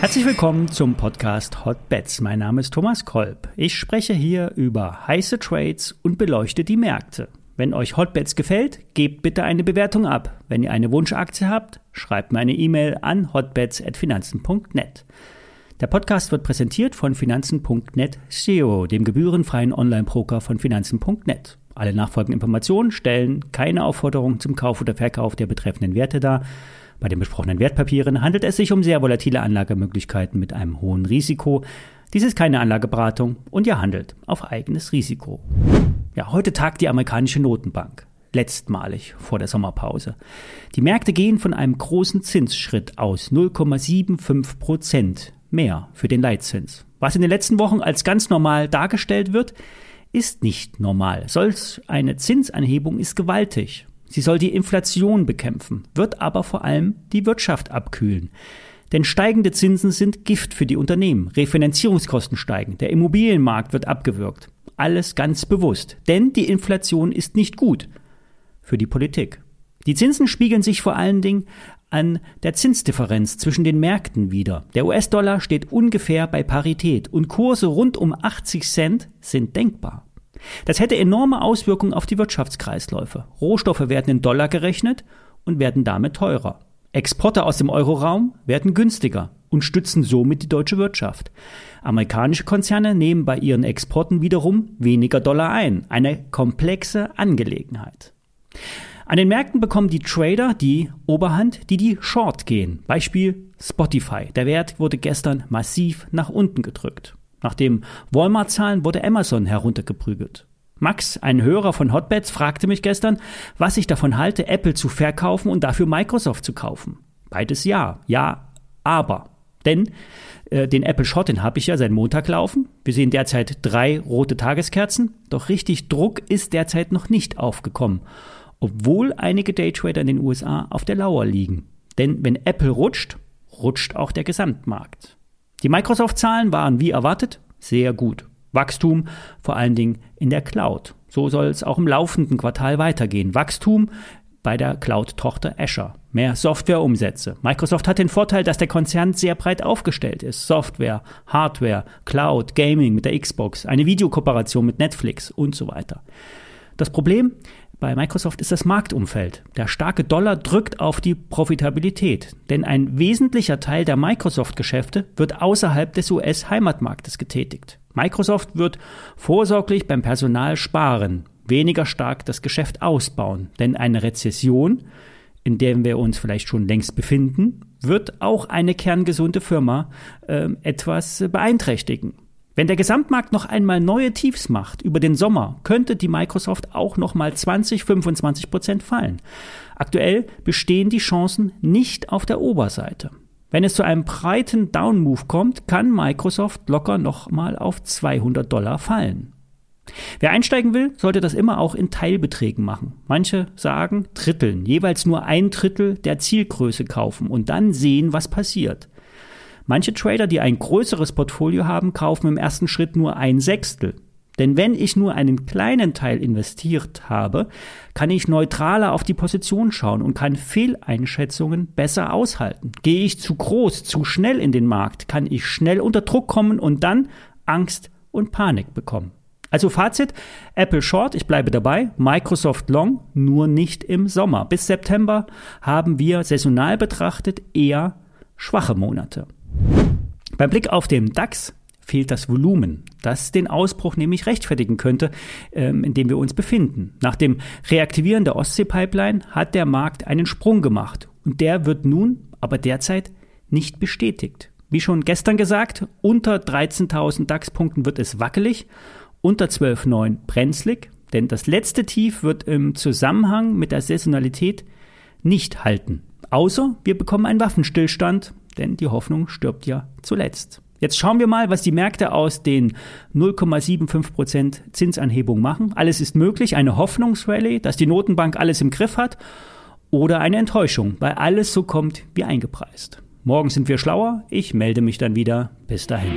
Herzlich willkommen zum Podcast Hot Bets. Mein Name ist Thomas Kolb. Ich spreche hier über heiße Trades und beleuchte die Märkte. Wenn euch Hot Bets gefällt, gebt bitte eine Bewertung ab. Wenn ihr eine Wunschaktie habt, schreibt mir eine E-Mail an hotbets@finanzen.net. Der Podcast wird präsentiert von Finanzen.net SEO, dem gebührenfreien Online-Broker von Finanzen.net. Alle nachfolgenden Informationen stellen keine Aufforderung zum Kauf oder Verkauf der betreffenden Werte dar. Bei den besprochenen Wertpapieren handelt es sich um sehr volatile Anlagemöglichkeiten mit einem hohen Risiko. Dies ist keine Anlageberatung und ihr handelt auf eigenes Risiko. Ja, heute tagt die amerikanische Notenbank. Letztmalig vor der Sommerpause. Die Märkte gehen von einem großen Zinsschritt aus 0,75 Prozent mehr für den Leitzins. Was in den letzten Wochen als ganz normal dargestellt wird, ist nicht normal. Solch eine Zinsanhebung ist gewaltig. Sie soll die Inflation bekämpfen, wird aber vor allem die Wirtschaft abkühlen. Denn steigende Zinsen sind Gift für die Unternehmen. Refinanzierungskosten steigen. Der Immobilienmarkt wird abgewürgt. Alles ganz bewusst. Denn die Inflation ist nicht gut für die Politik. Die Zinsen spiegeln sich vor allen Dingen an der Zinsdifferenz zwischen den Märkten wider. Der US-Dollar steht ungefähr bei Parität und Kurse rund um 80 Cent sind denkbar. Das hätte enorme Auswirkungen auf die Wirtschaftskreisläufe. Rohstoffe werden in Dollar gerechnet und werden damit teurer. Exporte aus dem Euroraum werden günstiger und stützen somit die deutsche Wirtschaft. Amerikanische Konzerne nehmen bei ihren Exporten wiederum weniger Dollar ein. Eine komplexe Angelegenheit. An den Märkten bekommen die Trader die Oberhand, die die Short gehen. Beispiel Spotify. Der Wert wurde gestern massiv nach unten gedrückt. Nach den Walmart-Zahlen wurde Amazon heruntergeprügelt. Max, ein Hörer von Hotbeds, fragte mich gestern, was ich davon halte, Apple zu verkaufen und dafür Microsoft zu kaufen. Beides ja, ja, aber. Denn äh, den Apple Shot, den habe ich ja seit Montag laufen. Wir sehen derzeit drei rote Tageskerzen, doch richtig Druck ist derzeit noch nicht aufgekommen, obwohl einige Daytrader in den USA auf der Lauer liegen. Denn wenn Apple rutscht, rutscht auch der Gesamtmarkt. Die Microsoft-Zahlen waren wie erwartet sehr gut. Wachstum vor allen Dingen in der Cloud. So soll es auch im laufenden Quartal weitergehen. Wachstum bei der Cloud-Tochter Azure. Mehr Softwareumsätze. Microsoft hat den Vorteil, dass der Konzern sehr breit aufgestellt ist. Software, Hardware, Cloud, Gaming mit der Xbox, eine Videokooperation mit Netflix und so weiter. Das Problem, bei Microsoft ist das Marktumfeld. Der starke Dollar drückt auf die Profitabilität, denn ein wesentlicher Teil der Microsoft-Geschäfte wird außerhalb des US-Heimatmarktes getätigt. Microsoft wird vorsorglich beim Personal sparen, weniger stark das Geschäft ausbauen, denn eine Rezession, in der wir uns vielleicht schon längst befinden, wird auch eine kerngesunde Firma äh, etwas beeinträchtigen. Wenn der Gesamtmarkt noch einmal neue Tiefs macht über den Sommer, könnte die Microsoft auch noch mal 20, 25 Prozent fallen. Aktuell bestehen die Chancen nicht auf der Oberseite. Wenn es zu einem breiten Down-Move kommt, kann Microsoft locker noch mal auf 200 Dollar fallen. Wer einsteigen will, sollte das immer auch in Teilbeträgen machen. Manche sagen Dritteln, jeweils nur ein Drittel der Zielgröße kaufen und dann sehen, was passiert. Manche Trader, die ein größeres Portfolio haben, kaufen im ersten Schritt nur ein Sechstel. Denn wenn ich nur einen kleinen Teil investiert habe, kann ich neutraler auf die Position schauen und kann Fehleinschätzungen besser aushalten. Gehe ich zu groß, zu schnell in den Markt, kann ich schnell unter Druck kommen und dann Angst und Panik bekommen. Also Fazit, Apple Short, ich bleibe dabei, Microsoft Long, nur nicht im Sommer. Bis September haben wir saisonal betrachtet eher schwache Monate. Beim Blick auf den DAX fehlt das Volumen, das den Ausbruch nämlich rechtfertigen könnte, ähm, in dem wir uns befinden. Nach dem Reaktivieren der Ostsee-Pipeline hat der Markt einen Sprung gemacht und der wird nun aber derzeit nicht bestätigt. Wie schon gestern gesagt, unter 13.000 DAX-Punkten wird es wackelig, unter 12.9 brenzlig, denn das letzte Tief wird im Zusammenhang mit der Saisonalität nicht halten. Außer wir bekommen einen Waffenstillstand denn die Hoffnung stirbt ja zuletzt. Jetzt schauen wir mal, was die Märkte aus den 0,75% Zinsanhebung machen. Alles ist möglich, eine Hoffnungsrallye, dass die Notenbank alles im Griff hat oder eine Enttäuschung, weil alles so kommt wie eingepreist. Morgen sind wir schlauer, ich melde mich dann wieder. Bis dahin.